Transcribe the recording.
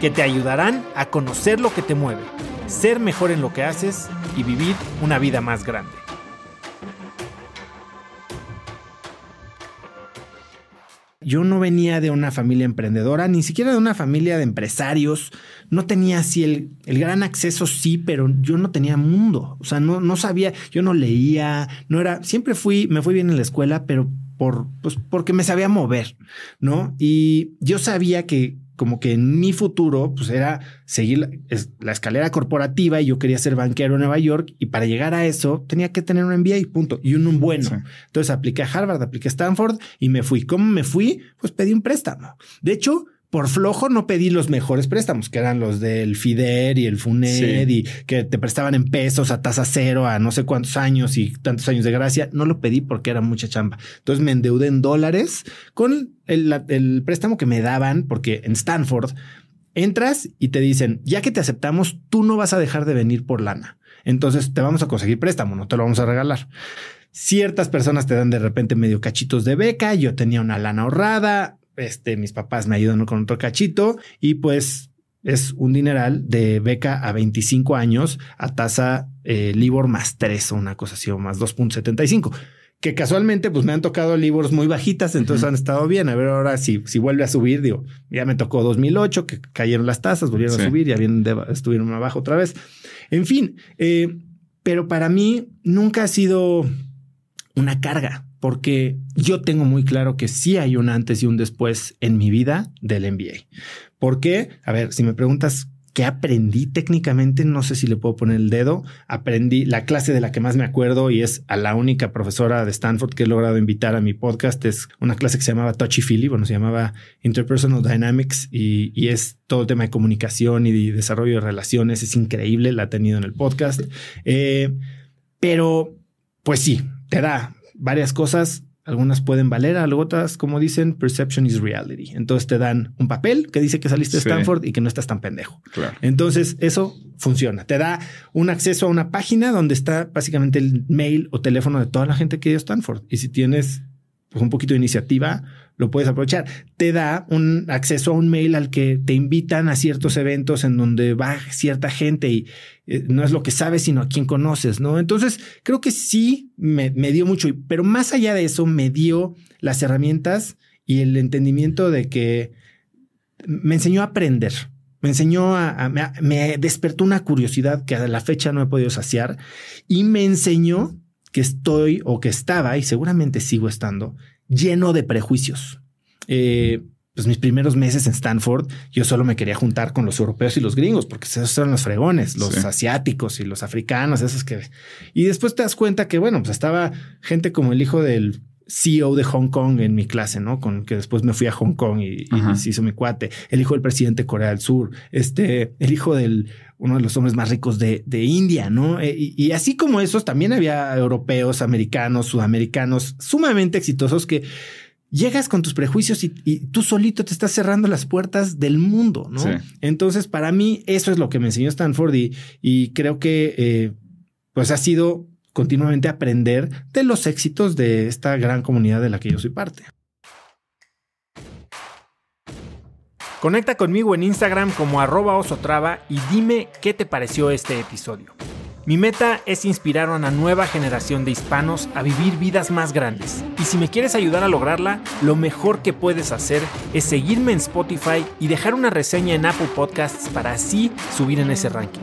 que te ayudarán a conocer lo que te mueve, ser mejor en lo que haces y vivir una vida más grande. Yo no venía de una familia emprendedora, ni siquiera de una familia de empresarios. No tenía así el, el gran acceso, sí, pero yo no tenía mundo. O sea, no, no sabía, yo no leía, no era, siempre fui, me fui bien en la escuela, pero por, pues, porque me sabía mover, ¿no? Y yo sabía que como que en mi futuro, pues era seguir la, escalera corporativa y yo quería ser banquero en Nueva York y para llegar a eso tenía que tener un MBA, punto, y un, bueno. Entonces apliqué a Harvard, apliqué a Stanford y me fui. ¿Cómo me fui? Pues pedí un préstamo. De hecho, por flojo no pedí los mejores préstamos, que eran los del FIDER y el FUNED y que te prestaban en pesos a tasa cero a no sé cuántos años y tantos años de gracia. No lo pedí porque era mucha chamba. Entonces me endeudé en dólares con el, préstamo que me daban, porque en Stanford entras y te dicen, ya que te aceptamos, tú no vas a dejar de venir por lana. Entonces te vamos a conseguir préstamo, no te lo vamos a regalar. Ciertas personas te dan de repente medio cachitos de beca. Yo tenía una lana ahorrada este, mis papás me ayudan con otro cachito y pues es un dineral de beca a 25 años a tasa eh, Libor más 3 o una cosa así o más 2.75 que casualmente pues me han tocado Libors muy bajitas, entonces han estado bien. A ver ahora si, si vuelve a subir, digo, ya me tocó 2008 que cayeron las tasas, volvieron a subir, ya bien estuvieron abajo otra vez. En fin, eh, pero para mí nunca ha sido una carga porque yo tengo muy claro que sí hay un antes y un después en mi vida del MBA. ¿Por qué? A ver, si me preguntas qué aprendí técnicamente, no sé si le puedo poner el dedo. Aprendí la clase de la que más me acuerdo y es a la única profesora de Stanford que he logrado invitar a mi podcast. Es una clase que se llamaba Touchy Feely, bueno, se llamaba Interpersonal Dynamics y, es todo el tema de comunicación y de desarrollo de relaciones. Es increíble, la ha tenido en el podcast. Eh, pero, pues sí, te da varias cosas. Algunas pueden valer, otras, como dicen, perception is reality. Entonces te dan un papel que dice que saliste de Stanford y que no estás tan pendejo. Entonces eso funciona. Te da un acceso a una página donde está básicamente el mail o teléfono de toda la gente que dio Stanford. Y si tienes pues, un poquito de iniciativa, lo puedes aprovechar. Te da un acceso a un mail al que te invitan a ciertos eventos en donde va cierta gente y eh, no es lo que sabes, sino a quien conoces, ¿no? Entonces, creo que sí me, dio mucho, pero más allá de eso, me dio las herramientas y el entendimiento de que me enseñó a aprender. Me enseñó a, me despertó una curiosidad que a la fecha no he podido saciar y me enseñó que estoy o que estaba y seguramente sigo estando lleno de prejuicios. Eh, pues mis primeros meses en Stanford, yo solo me quería juntar con los europeos y los gringos, porque esos son los fregones, los asiáticos y los africanos, esos que... Y después te das cuenta que, bueno, pues estaba gente como el hijo del CEO de Hong Kong en mi clase, ¿no? Con que después me fui a Hong Kong y, se hizo mi cuate, el hijo del presidente de Corea del Sur, este, el hijo del uno de los hombres más ricos de, de India, ¿no? Eh, y, así como esos, también había europeos, americanos, sudamericanos, sumamente exitosos que llegas con tus prejuicios y, tú solito te estás cerrando las puertas del mundo, ¿no? Entonces, para mí, eso es lo que me enseñó Stanford y, y creo que, eh, pues ha sido continuamente aprender de los éxitos de esta gran comunidad de la que yo soy parte. Conecta conmigo en Instagram como arroba osotrava y dime qué te pareció este episodio. Mi meta es inspirar a una nueva generación de hispanos a vivir vidas más grandes. Y si me quieres ayudar a lograrla, lo mejor que puedes hacer es seguirme en Spotify y dejar una reseña en Apple Podcasts para así subir en ese ranking.